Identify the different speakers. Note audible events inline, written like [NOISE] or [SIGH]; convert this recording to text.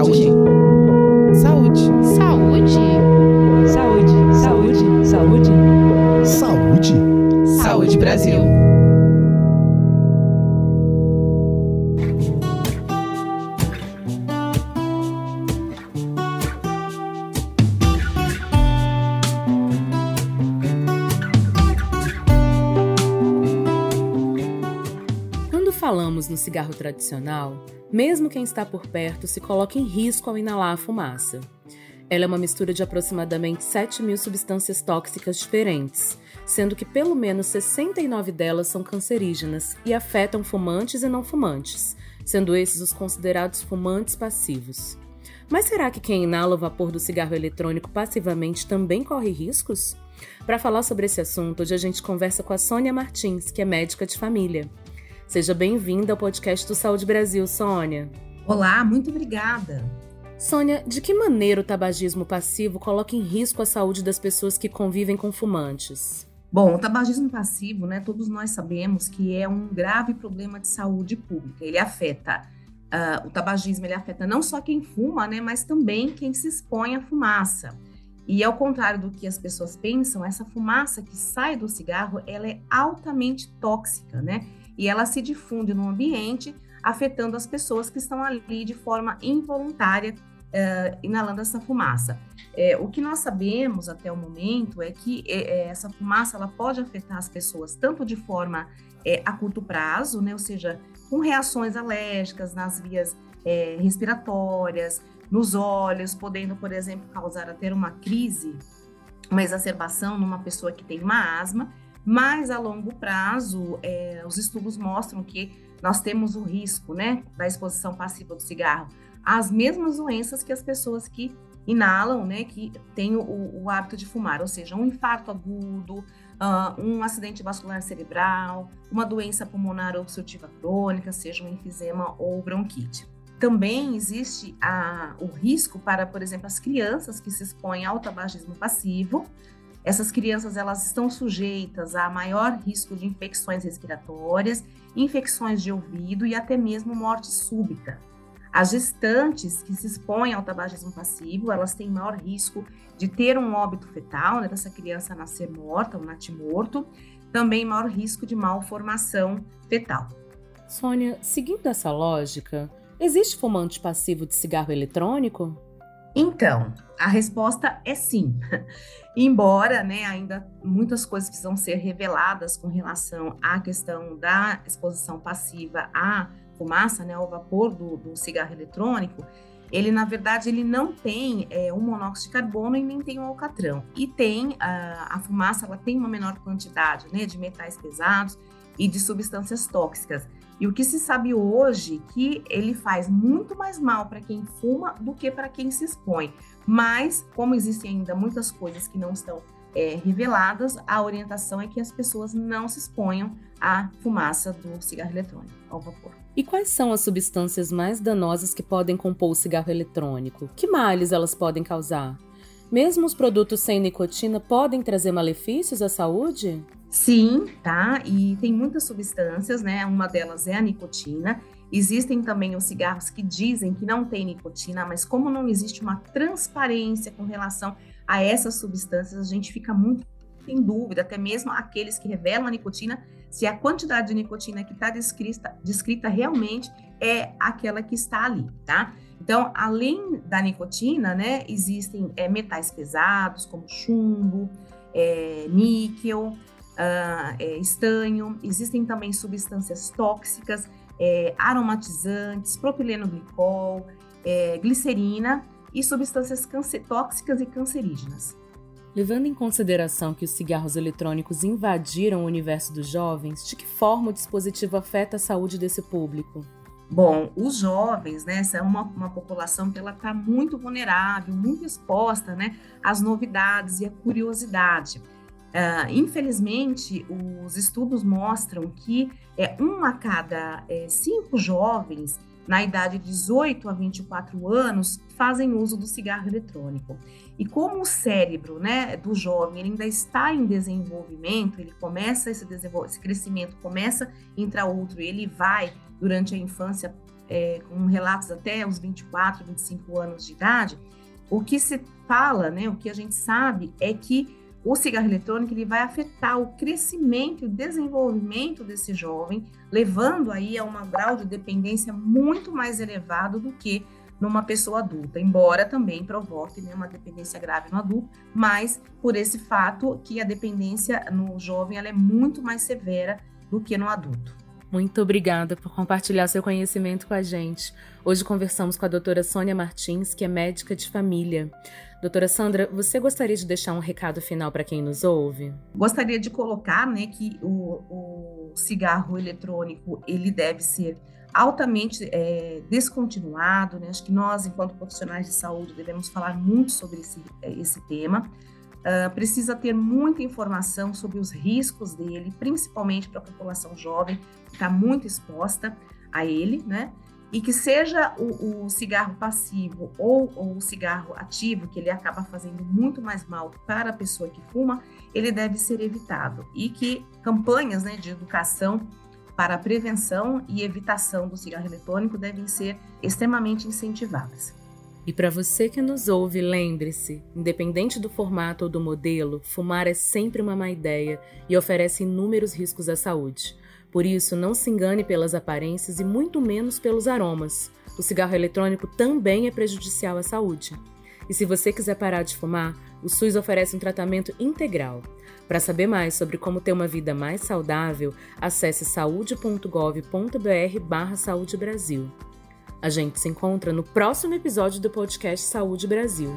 Speaker 1: Saúde.
Speaker 2: Saúde.
Speaker 3: Saúde.
Speaker 4: Saúde. Saúde. Saúde.
Speaker 1: Saúde.
Speaker 2: Saúde Brasil.
Speaker 4: Quando falamos no cigarro tradicional, mesmo quem está por perto se coloca em risco ao inalar a fumaça. Ela é uma mistura de aproximadamente 7 mil substâncias tóxicas diferentes, sendo que pelo menos 69 delas são cancerígenas e afetam fumantes e não fumantes, sendo esses os considerados fumantes passivos. Mas será que quem inala o vapor do cigarro eletrônico passivamente também corre riscos? Para falar sobre esse assunto, hoje a gente conversa com a Sônia Martins, que é médica de família. Seja bem-vinda ao podcast do Saúde Brasil, Sônia.
Speaker 5: Olá, muito obrigada.
Speaker 4: Sônia, de que maneira o tabagismo passivo coloca em risco a saúde das pessoas que convivem com fumantes?
Speaker 5: Bom, o tabagismo passivo, né, todos nós sabemos que é um grave problema de saúde pública. Ele afeta, uh, o tabagismo ele afeta não só quem fuma, né, mas também quem se expõe à fumaça. E ao contrário do que as pessoas pensam, essa fumaça que sai do cigarro, ela é altamente tóxica, né? E ela se difunde no ambiente, afetando as pessoas que estão ali de forma involuntária, uh, inalando essa fumaça. É, o que nós sabemos até o momento é que é, essa fumaça ela pode afetar as pessoas tanto de forma é, a curto prazo, né, ou seja, com reações alérgicas nas vias é, respiratórias, nos olhos, podendo, por exemplo, causar até uma crise, uma exacerbação numa pessoa que tem uma asma, mas a longo prazo, é, os estudos mostram que nós temos o risco né, da exposição passiva do cigarro às mesmas doenças que as pessoas que inalam, né, que têm o, o hábito de fumar, ou seja, um infarto agudo, uh, um acidente vascular cerebral, uma doença pulmonar obstrutiva crônica, seja um enfisema ou bronquite. Também existe a, o risco para, por exemplo, as crianças que se expõem ao tabagismo passivo. Essas crianças elas estão sujeitas a maior risco de infecções respiratórias, infecções de ouvido e até mesmo morte súbita. As gestantes que se expõem ao tabagismo passivo, elas têm maior risco de ter um óbito fetal, né, dessa criança nascer morta, um natimorto, também maior risco de malformação fetal.
Speaker 4: Sônia, seguindo essa lógica, existe fumante passivo de cigarro eletrônico?
Speaker 5: Então, a resposta é sim. [LAUGHS] Embora, né, ainda muitas coisas precisam ser reveladas com relação à questão da exposição passiva à fumaça, né, ao vapor do, do cigarro eletrônico, ele na verdade ele não tem é, um monóxido de carbono e nem tem o um alcatrão. E tem a, a fumaça, ela tem uma menor quantidade, né, de metais pesados e de substâncias tóxicas. E o que se sabe hoje que ele faz muito mais mal para quem fuma do que para quem se expõe. Mas, como existem ainda muitas coisas que não estão é, reveladas, a orientação é que as pessoas não se exponham à fumaça do cigarro eletrônico, ao vapor.
Speaker 4: E quais são as substâncias mais danosas que podem compor o cigarro eletrônico? Que males elas podem causar? Mesmo os produtos sem nicotina podem trazer malefícios à saúde?
Speaker 5: Sim, tá? E tem muitas substâncias, né? Uma delas é a nicotina. Existem também os cigarros que dizem que não tem nicotina, mas como não existe uma transparência com relação a essas substâncias, a gente fica muito em dúvida, até mesmo aqueles que revelam a nicotina, se a quantidade de nicotina que está descrita, descrita realmente é aquela que está ali, tá? Então, além da nicotina, né, existem é, metais pesados, como chumbo, é, níquel, uh, é, estanho, existem também substâncias tóxicas, é, aromatizantes, propileno glicol, é, glicerina e substâncias tóxicas e cancerígenas.
Speaker 4: Levando em consideração que os cigarros eletrônicos invadiram o universo dos jovens, de que forma o dispositivo afeta a saúde desse público?
Speaker 5: Bom, os jovens, né, essa é uma, uma população que ela está muito vulnerável, muito exposta, né, às novidades e à curiosidade. Uh, infelizmente, os estudos mostram que é, um a cada é, cinco jovens na idade de 18 a 24 anos fazem uso do cigarro eletrônico. E como o cérebro né, do jovem ainda está em desenvolvimento, ele começa esse, esse crescimento, começa intraútero ele vai, durante a infância, é, com relatos até os 24, 25 anos de idade, o que se fala, né, o que a gente sabe é que o cigarro eletrônico ele vai afetar o crescimento e o desenvolvimento desse jovem, levando aí a um grau de dependência muito mais elevado do que numa pessoa adulta, embora também provoque né, uma dependência grave no adulto, mas por esse fato que a dependência no jovem ela é muito mais severa do que no adulto.
Speaker 4: Muito obrigada por compartilhar seu conhecimento com a gente. Hoje conversamos com a doutora Sônia Martins, que é médica de família. Doutora Sandra, você gostaria de deixar um recado final para quem nos ouve?
Speaker 5: Gostaria de colocar né, que o, o cigarro eletrônico ele deve ser altamente é, descontinuado. Né? Acho que nós, enquanto profissionais de saúde, devemos falar muito sobre esse, esse tema. Uh, precisa ter muita informação sobre os riscos dele, principalmente para a população jovem, que está muito exposta a ele, né? E que seja o, o cigarro passivo ou, ou, o cigarro ativo, que ele acaba fazendo muito mais mal para a pessoa que fuma, ele deve ser evitado. E que campanhas né, de educação para a prevenção e evitação do cigarro eletrônico devem ser extremamente incentivadas.
Speaker 4: E para você que nos ouve, lembre-se: independente do formato ou do modelo, fumar é sempre uma má ideia e oferece inúmeros riscos à saúde. Por isso, não se engane pelas aparências e muito menos pelos aromas. O cigarro eletrônico também é prejudicial à saúde. E se você quiser parar de fumar, o SUS oferece um tratamento integral. Para saber mais sobre como ter uma vida mais saudável, acesse saude.gov.br/barra Saúde Brasil. A gente se encontra no próximo episódio do podcast Saúde Brasil.